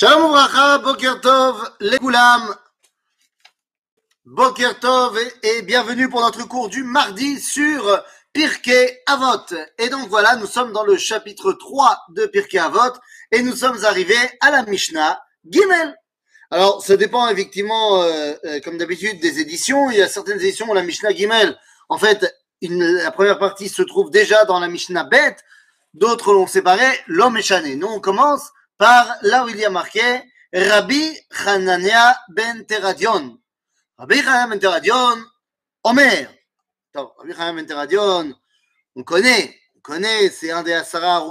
Shalom Ouvracha, Boker Tov, les Goulam. Boker Tov et, bienvenue pour notre cours du mardi sur Pirkei Avot. Et donc voilà, nous sommes dans le chapitre 3 de Pirkei Avot et nous sommes arrivés à la Mishnah Gimel. Alors, ça dépend effectivement, euh, euh, comme d'habitude, des éditions. Il y a certaines éditions où la Mishnah Gimel, en fait, la première partie se trouve déjà dans la Mishnah Bet, d'autres l'ont séparé, l'homme est chané. Nous, on commence par là où il y a marqué Rabbi Hanania ben Teradion. Rabbi Hanania ben Teradion, Omer. Rabbi Hanania ben Teradion, on connaît, on connaît, c'est un des Asara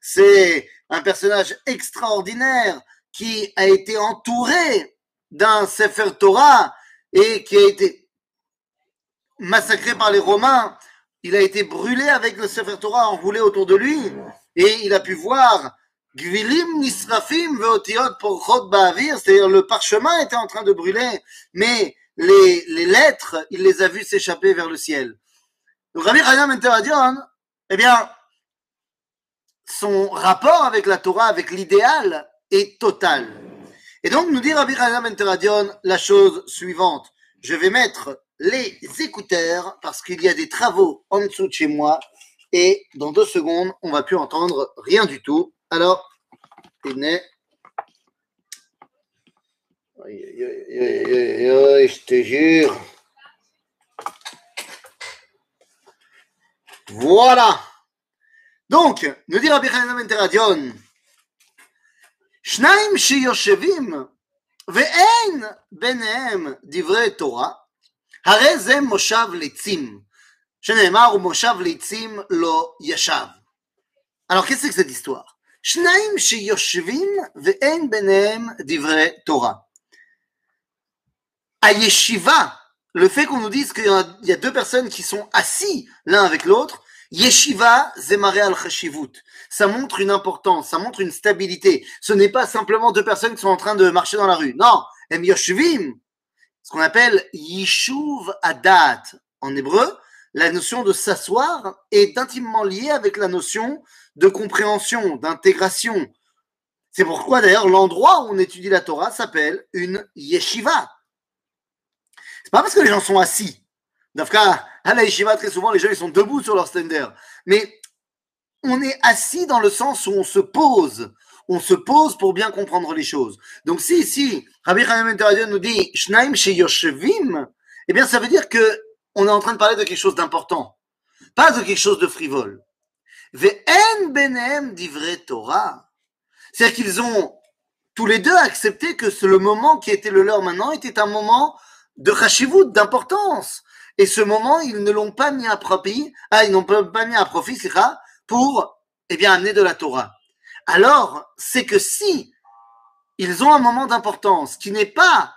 c'est un personnage extraordinaire qui a été entouré d'un Sefer Torah et qui a été massacré par les Romains. Il a été brûlé avec le Sefer Torah enroulé autour de lui et il a pu voir Gvilim Nisrafim Veotiot Porchot Ba'avir, c'est-à-dire le parchemin était en train de brûler, mais les, les lettres, il les a vues s'échapper vers le ciel. Donc Rabbi Hanam Interadion, eh bien, son rapport avec la Torah, avec l'idéal, est total. Et donc, nous dit Rabbi Hanam Interadion la chose suivante. Je vais mettre les écouteurs parce qu'il y a des travaux en dessous de chez moi et dans deux secondes, on va plus entendre rien du tout. Alors, tenez. Aïe, aïe, aïe, aïe, aïe, aïe, je te jure. Voilà. Donc, nous dit Rabbi Hanam Interadion, שניים שיושבים ואין ביניהם דברי תורה, הרי זה מושב ליצים, שנאמר ומושב ליצים לא ישב. Alors, qu'est-ce que c'est que cette histoire שניים שיושבים ואין ביניהם דברי תורה. הישיבה, le fait qu'on nous dise qu'il y, a- il y a deux personnes qui sont assis l'un avec l'autre, Yeshiva zemare al chashivut. Ça montre une importance, ça montre une stabilité. Ce n'est pas simplement deux personnes qui sont en train de marcher dans la rue. Non, em yoshvim, ce qu'on appelle yishuv adat en hébreu, la notion de s'asseoir est intimement liée avec la notion de compréhension, d'intégration. C'est pourquoi d'ailleurs l'endroit où on étudie la Torah s'appelle une yeshiva. C'est pas parce que les gens sont assis. Dafka, à la yeshiva, très souvent, les gens ils sont debout sur leur stender. Mais on est assis dans le sens où on se pose. On se pose pour bien comprendre les choses. Donc si ici, Rabbi Chaim nous dit Shnaim eh bien ça veut dire que on est en train de parler de quelque chose d'important, pas de quelque chose de frivole. Ve'en benem divrei Torah. C'est-à-dire qu'ils ont tous les deux accepté que le moment qui était le leur maintenant était un moment de chashivut, d'importance. Et ce moment, ils ne l'ont pas mis à profit, ah, ils n'ont pas mis à profit, sikha, pour, eh bien, amener de la Torah. Alors, c'est que si ils ont un moment d'importance qui n'est pas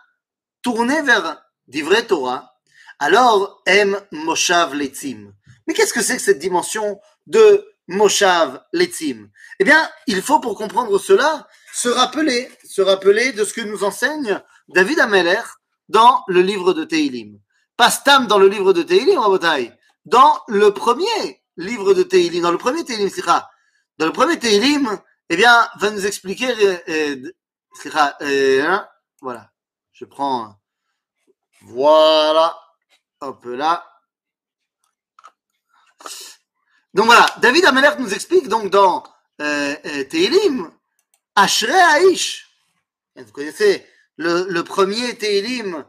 tourné vers des vrais Torah, alors aime Moshav Letzim. Mais qu'est-ce que c'est que cette dimension de Moshav Letzim? Eh bien, il faut pour comprendre cela se rappeler, se rappeler de ce que nous enseigne David Ameller dans le livre de Teilim. Pas Stam dans le livre de Teilim, Rabotai. Dans le premier livre de Teilim, dans le premier Teilim, Sikha. Dans le premier Teilim, eh bien, va nous expliquer, hein, voilà. Je prends, voilà, hop là. Donc voilà, David Amelech nous explique donc dans euh, euh, Teilim, Ashrei Aish. Vous connaissez le, le premier Teilim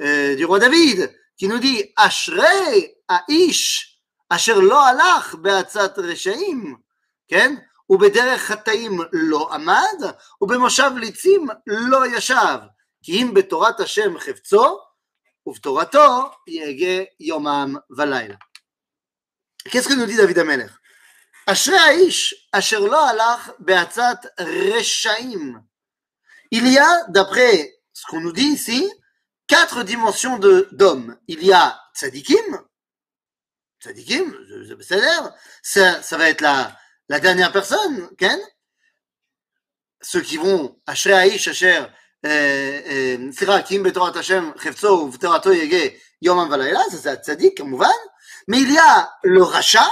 euh, du roi David qui nous dit Ashrei Aish Asher lo alach be'atzat reshaim, כן? ובדרך חטאים לא עמד, ובמושב ליצים לא ישב, כי אם בתורת השם חפצו, Uvtorato yege yomam. Qu'est-ce que nous dit David Ameler Ashrei Aish, asher lo alach beatzat reshaim. Il y a, d'après ce qu'on nous dit ici, quatre dimensions d'hommes. Il y a tzadikim, tzadikim, ça, ça va être la, dernière personne, Ken. Ceux qui vont, Asher Aish, Asher סליחה, כי אם בתורת השם חפצו ובתורתו יגה יומם ולילה, ça c'est הצדיק כמובן, mais il y a le rachat,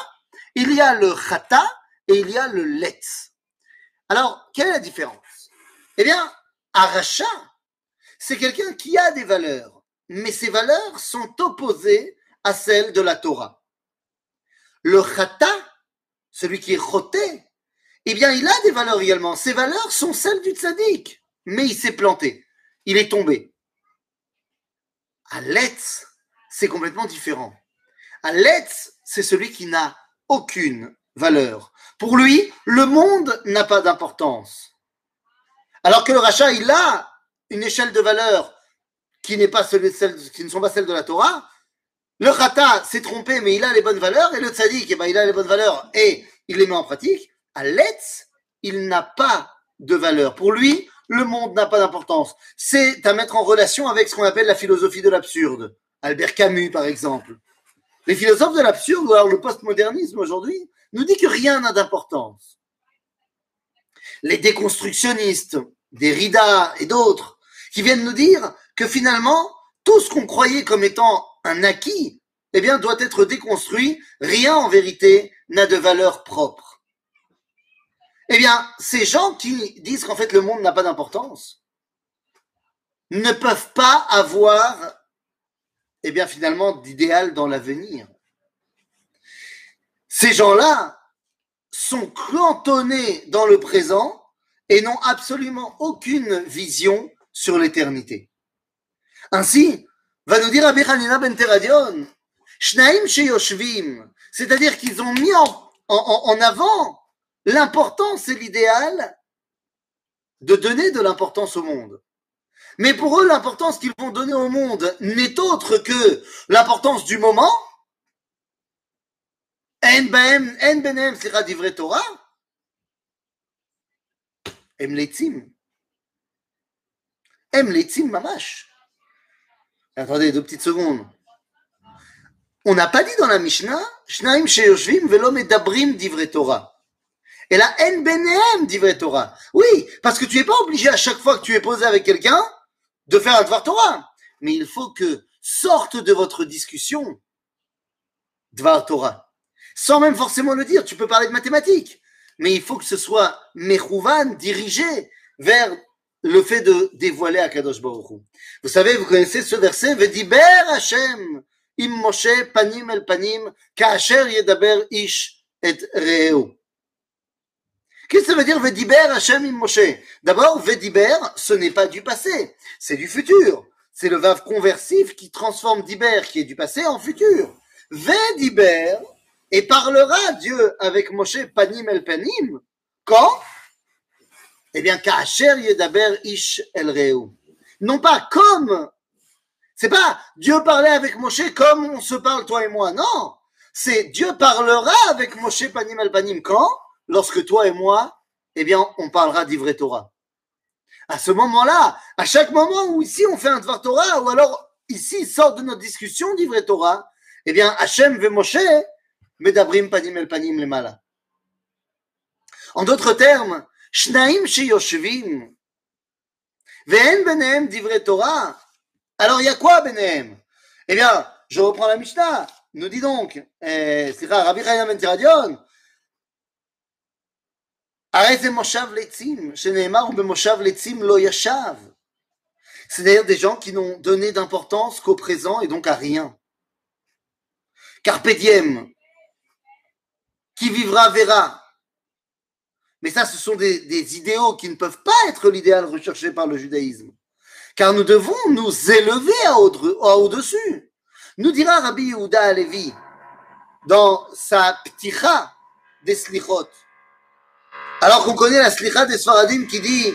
il y a le chata et il y a le letz. Alors, quelle est la différence Eh bien, Aracha, c'est quelqu'un qui a des valeurs, mais ces valeurs sont opposées à celles de la Torah. Le Chata, celui qui est choté, eh bien, il a des valeurs également. Ces valeurs sont celles du tzaddik, mais il s'est planté, il est tombé. Aletz, c'est complètement différent. Aletz, c'est celui qui n'a aucune valeur. Pour lui, le monde n'a pas d'importance. Alors que le rachat, il a une échelle de valeur qui, n'est pas celle, qui ne sont pas celles de la Torah. Le rata s'est trompé, mais il a les bonnes valeurs. Et le tzaddik, eh ben, il a les bonnes valeurs et il les met en pratique. À l'Etz, il n'a pas de valeur. Pour lui, le monde n'a pas d'importance. C'est à mettre en relation avec ce qu'on appelle la philosophie de l'absurde. Albert Camus, par exemple. Les philosophes de l'absurde, ou alors le postmodernisme aujourd'hui, nous dit que rien n'a d'importance. Les déconstructionnistes, Derrida et d'autres, qui viennent nous dire que finalement, tout ce qu'on croyait comme étant un acquis, eh doit être déconstruit. Rien, en vérité, n'a de valeur propre. Eh bien, ces gens qui disent qu'en fait le monde n'a pas d'importance ne peuvent pas avoir, eh bien, finalement, d'idéal dans l'avenir. Ces gens-là sont cantonnés dans le présent et n'ont absolument aucune vision sur l'éternité. Ainsi, va nous dire Rabbi ben Teradion, Shnaim Sheyoshvim, c'est-à-dire qu'ils ont mis en avant L'important, c'est l'idéal de donner de l'importance au monde. Mais pour eux, l'importance qu'ils vont donner au monde n'est autre que l'importance du moment. mamash. Attendez deux petites secondes. On n'a pas dit dans la Mishnah, Shnaim Sheyoshvim Velom Dabrim Torah. Et la en benem divrei Torah. Oui, parce que tu n'es pas obligé à chaque fois que tu es posé avec quelqu'un de faire un Dvar Torah. Mais il faut que sorte de votre discussion Dvar Torah. Sans même forcément le dire, tu peux parler de mathématiques mais il faut que ce soit Mechouvan, dirigé vers le fait de dévoiler à Kadosh Baruch Vous savez, vous connaissez ce verset, Vediber Hashem, im Moshe panim el panim, ka'asher yedaber ish et reu. Qu'est-ce que ça veut dire Vediber Hashem im Moshe? D'abord, Vediber, ce n'est pas du passé, c'est du futur. C'est le vave conversif qui transforme Diber, qui est du passé, en futur. Vediber, et parlera Dieu avec Moshe panim el panim quand? Eh bien, Kacher yedaber ish el reu. Non pas comme. C'est pas Dieu parlait avec Moshe comme on se parle toi et moi. Non, c'est Dieu parlera avec Moshe panim el panim quand? Lorsque toi et moi, eh bien, on parlera d'Ivre Torah. À ce moment-là, à chaque moment où ici on fait un Dvar Torah, ou alors ici sort de notre discussion d'Ivre Torah, eh bien, Hachem ve Moshe, Medabrim panim el panim lemala. En d'autres termes, Shnaim sheyoshvim. Ve'en benem divrei Torah. Alors il y a quoi benem Eh bien, je reprends la Mishnah. Nous dit donc, eh, c'est Rabbi Chaim ben הרי זה מושב לצים, שנאמר במושב לצים לא ישב. C'est-à-dire des gens qui n'ont donné d'importance qu'au présent et donc à rien. Carpe diem, qui vivra verra. Mais ça, ce sont des, idéaux qui ne peuvent pas être l'idéal recherché par le judaïsme. Car nous devons nous élever à au-dessus. Nous dira Rabbi Yehuda Alevi dans sa pticha des slichot. Alors qu'on connaît la slicha des Sfaradim qui dit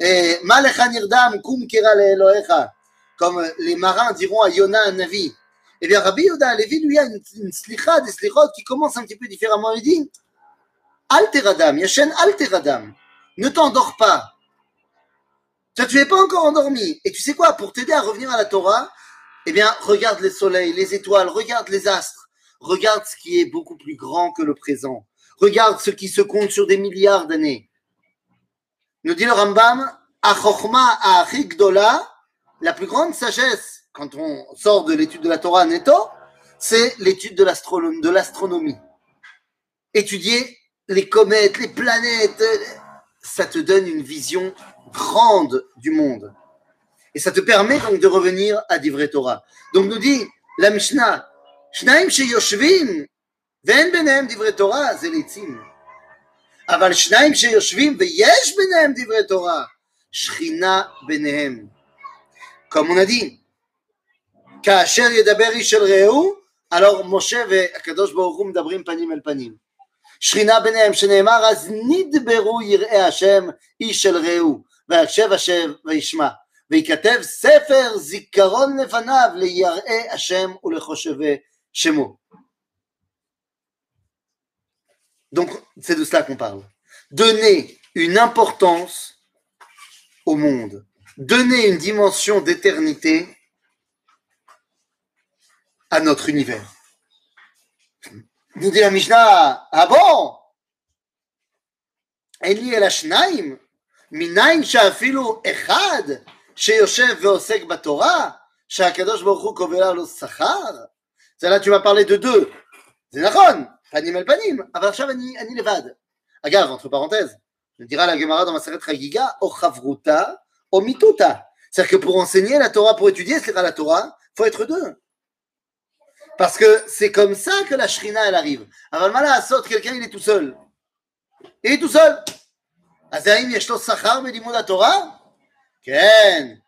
eh, nirdam kum kira comme les marins diront à Yona Navi. Eh bien, Rabbi Yoda Levi, lui, a une, slicha, des slichot qui commence un petit peu différemment. Il dit Alteradam, Yashen Alteradam, ne t'endors pas. Tu n'es pas encore endormi. Et tu sais quoi Pour t'aider à revenir à la Torah, eh bien, regarde les soleils, les étoiles, regarde les astres, regarde ce qui est beaucoup plus grand que le présent. Regarde ce qui se compte sur des milliards d'années. Nous dit le Rambam, la plus grande sagesse quand on sort de l'étude de la Torah netto, c'est l'étude de l'astronomie. Étudier les comètes, les planètes, ça te donne une vision grande du monde. Et ça te permet donc de revenir à Divrei Torah. Donc nous dit la Mishnah, Shnaim ve'en benem Divrei Torah, זה ליצים. אבל שניים שיושבים ויש ביניהם דברי תורה, שכינה ביניהם. Dit, כאשר ידבר איש אל רעהו, alors משה והקדוש ברוך הוא מדברים פנים אל פנים. שכינה ביניהם, שנאמר אז נדברו יראי השם איש אל רעהו, ויקשב השם וישמע. וייכתב ספר זיכרון לפניו ליראי השם ולחושבי שמו. Donc, c'est de cela qu'on parle. Donner une importance au monde, donner une dimension d'éternité à notre univers. Nous dit la Mishnah, ah bon? Eli el Ashnaim, Minaim Shafilu Echad, Sheyoshev Veosek Batora, Shakadosh Baruch Kovela Lo Sachar. C'est là, tu m'as parlé de deux. C'est Panim el panim. Avarchav ani, ani levad. Agave, entre parenthèses, je dira la Gemara dans ma serrette Chagiga, o chavruta, o mituta. C'est-à-dire que pour enseigner la Torah, pour étudier la Torah, il faut être deux. Parce que c'est comme ça que la shrina, elle arrive. Avalmala saute, quelqu'un, il est tout seul. Il est tout seul. Azaim yeshlo sachar belimud la Torah Ken.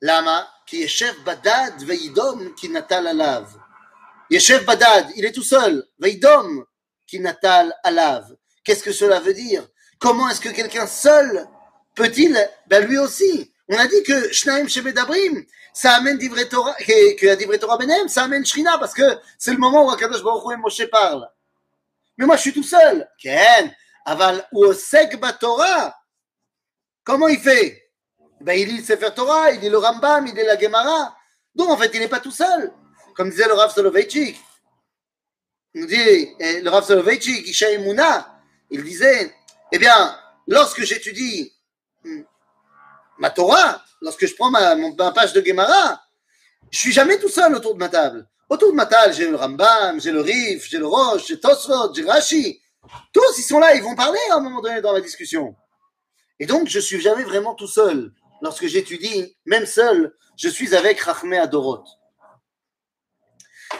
Lama, ki yeshev badad veidom ki natal alav. Yeshev Badad, il est tout seul. Veidom, qui natal alav. Qu'est-ce que cela veut dire? Comment est-ce que quelqu'un seul peut-il? Ben lui aussi. On a dit que Shnaim Shebedabrim, ça amène Divré Torah, que Divré Torah Benem, ça amène Shrina, parce que c'est le moment où Akadosh Baruch Hu et Moshe parlent. Mais moi, je suis tout seul. Ken, aval uosek Torah? Comment il fait? Ben, il lit le Sefer Torah, il lit le Rambam, il lit la Gemara. Donc, en fait, il n'est pas tout seul. Comme disait le Rav Soloveitchik. Il nous dit, le Rav Soloveitchik, Isha il disait, eh bien, lorsque j'étudie ma Torah, lorsque je prends ma, ma page de Gemara, je suis jamais tout seul autour de ma table. Autour de ma table, j'ai le Rambam, j'ai le Rif, j'ai le Roche, j'ai Tosfot, j'ai Rashi. Tous, ils sont là, ils vont parler à un moment donné dans la discussion. Et donc, je suis jamais vraiment tout seul. Lorsque j'étudie, même seul, je suis avec Rachmé Adorot.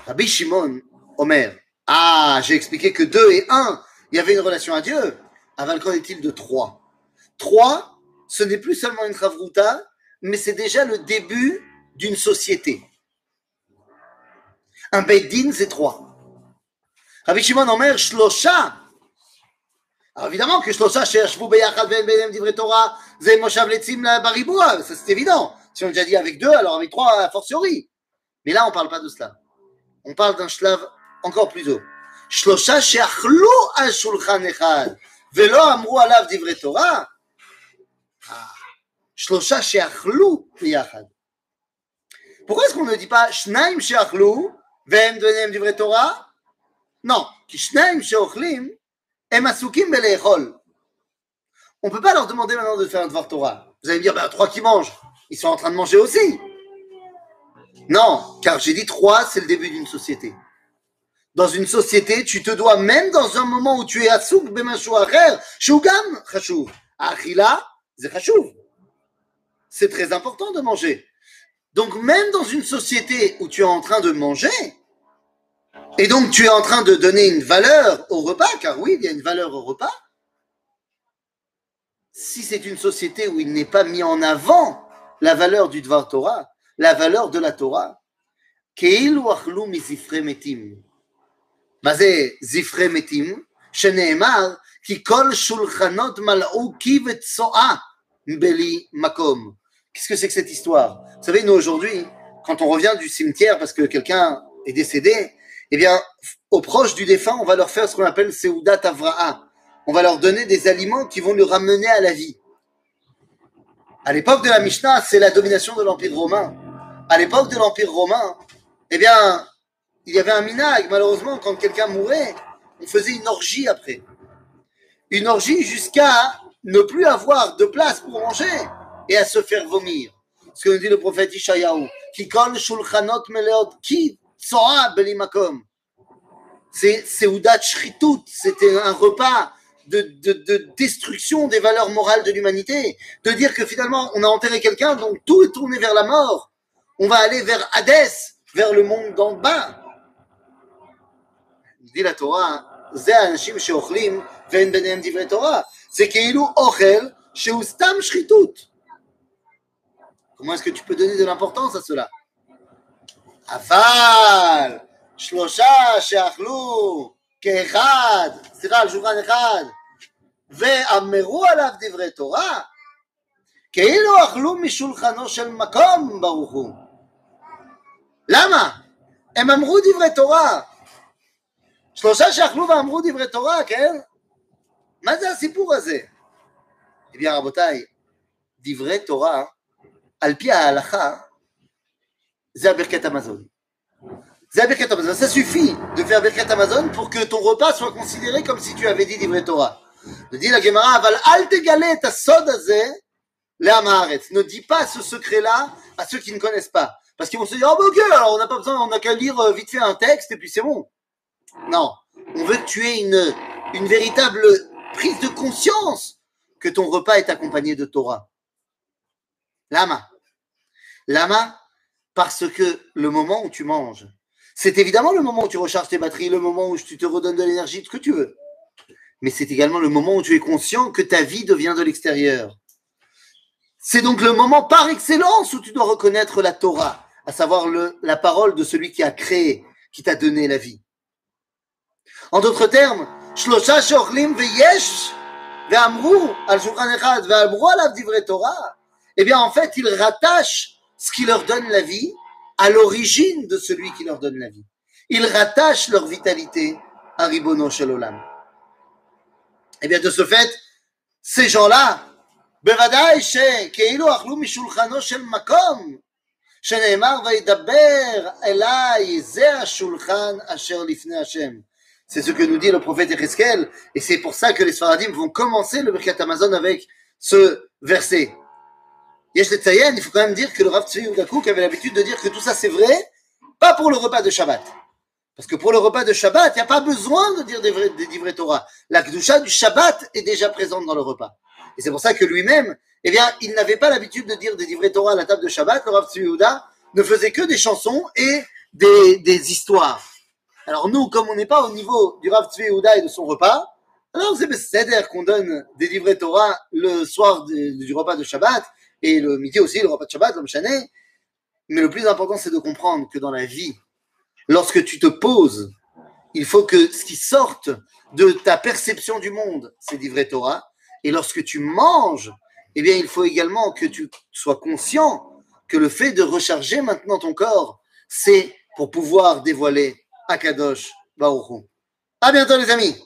Rabbi Shimon, Omer. Ah, j'ai expliqué que deux et un, il y avait une relation à Dieu. Avant, qu'en est-il de trois? Trois, ce n'est plus seulement une chavruta, mais c'est déjà le début d'une société. Un Beddin, c'est trois. Rabbi Shimon Omer, Shlosha. Alors évidemment que Shlosha, Beyachad Ben Benem Torah, Moshav Letzim ça c'est évident. Si on a déjà dit avec deux, alors avec trois, a fortiori. Mais là, on ne parle pas de cela. On parle d'un shlav encore plus haut. Shlosha she'achlu al shulchan echad, velo amru alav divrei Torah. Shlosha she'achlu biyachad. Pourquoi est-ce qu'on ne dit pas shnaim she'achlu ve'em denem divrei Torah? Non, ki shnaim she'ochlim asukim beleichol. On ne peut pas leur demander maintenant de faire un devoir Torah. Vous allez me dire, ben, trois qui mangent, ils sont en train de manger aussi. Non, car j'ai dit trois, c'est le début d'une société. Dans une société, tu te dois, même dans un moment où tu es chashuv. C'est très important de manger. Donc même dans une société où tu es en train de manger, et donc tu es en train de donner une valeur au repas, car oui, il y a une valeur au repas, si c'est une société où il n'est pas mis en avant la valeur du Dvar Torah, la valeur de la Torah, כאילו אכלו מזפרי מתים. מה זה זפרי מתים? שנאמר כי כל שולחנות מלאו קי וצואה beli makom. Qu'est-ce que c'est que cette histoire Vous savez, nous aujourd'hui, quand on revient du cimetière parce que quelqu'un est décédé, eh bien, aux proches du défunt, on va leur faire ce qu'on appelle Seudat Avra'a. On va leur donner des aliments qui vont le ramener à la vie. À l'époque de la Mishnah, c'est la domination de l'Empire romain. À l'époque de l'Empire romain, eh bien, il y avait un minag. Malheureusement, quand quelqu'un mourait, on faisait une orgie après. Une orgie jusqu'à ne plus avoir de place pour manger et à se faire vomir. Ce que nous dit le prophète Ishayahu. C'est. C'était un repas de, destruction des valeurs morales de l'humanité, de dire que finalement on a enterré quelqu'un, donc tout est tourné vers la mort. On va aller vers Hadès, vers le monde d'en bas. dit la Torah, זה האנשים שאוכלים ואין ביניהם דברי תורה. זה כאילו אוכל שהוא סתם שחיתות. Comment est-ce que tu peux donner de l'importance à cela אבל שלושה שאכלו כאחד, סליחה, על שולחן אחד, ואמרו עליו דברי תורה, כאילו אכלו משולחנו של מקום, ברוך הוא. למה? הם אמרו דברי תורה. שלושה שאכלו ואמרו דברי תורה, כן? מה זה הסיפור הזה? Eh bien, רבותיי, דברי תורה, על פי ההלכה, זה הברכת המזון. זה הברכת המזון. Ça suffit de faire ברכת המזון pour que ton repas soit considéré comme si tu avais dit דברי תורה. dit la Gemara, אבל אל תגלה את הסוד הזה לעם הארץ. Ne dis pas ce secret-là à ceux qui ne connaissent pas. Parce qu'ils vont se dire, oh, bah, ok, alors on n'a pas besoin, on n'a qu'à lire euh, vite fait un texte et puis c'est bon. Non, on veut que tu aies une, une véritable prise de conscience que ton repas est accompagné de Torah. Lama. Lama, parce que le moment où tu manges, c'est évidemment le moment où tu recharges tes batteries, le moment où tu te redonnes de l'énergie, ce que tu veux. Mais c'est également le moment où tu es conscient que ta vie devient de l'extérieur. C'est donc le moment par excellence où tu dois reconnaître la Torah, à savoir le, la parole de celui qui a créé, qui t'a donné la vie. En d'autres termes, Shlosha ve'amru al echad Torah. Eh bien, en fait, ils rattachent ce qui leur donne la vie à l'origine de celui qui leur donne la vie. Ils rattachent leur vitalité à Ribono Olam. Eh bien, de ce fait, ces gens-là, בוודאי שכאילו אכלו משולחנו של מקום, שנאמר וידבר אליי זה השולחן אשר לפני השם. C'est ce que nous dit le prophète Ereskel, et c'est pour ça que les Sfaradim vont commencer le Birkat Amazon avec ce verset. Yesh Tzayen, il faut quand même dire que le Rav Tzvi Ugakouk avait l'habitude de dire que tout ça c'est vrai, pas pour le repas de Shabbat. Parce que pour le repas de Shabbat, il n'y a pas besoin de dire des, vrais, des livrets Torah. La Kedusha du Shabbat est déjà présente dans le repas. Et c'est pour ça que lui-même, eh bien, il n'avait pas l'habitude de dire des livrets Torah à la table de Shabbat. Le Rav Tzvi ne faisait que des chansons et des, des histoires. Alors nous, comme on n'est pas au niveau du Rav Yehuda et de son repas, alors c'est c'est-à-dire qu'on donne des livrets Torah le soir du repas de Shabbat et le midi aussi, le repas de Shabbat, comme chané. Mais le plus important, c'est de comprendre que dans la vie, lorsque tu te poses, il faut que ce qui sorte de ta perception du monde, c'est livrets Torah. Et lorsque tu manges, eh bien, il faut également que tu sois conscient que le fait de recharger maintenant ton corps, c'est pour pouvoir dévoiler Akadosh Baruch À bientôt les amis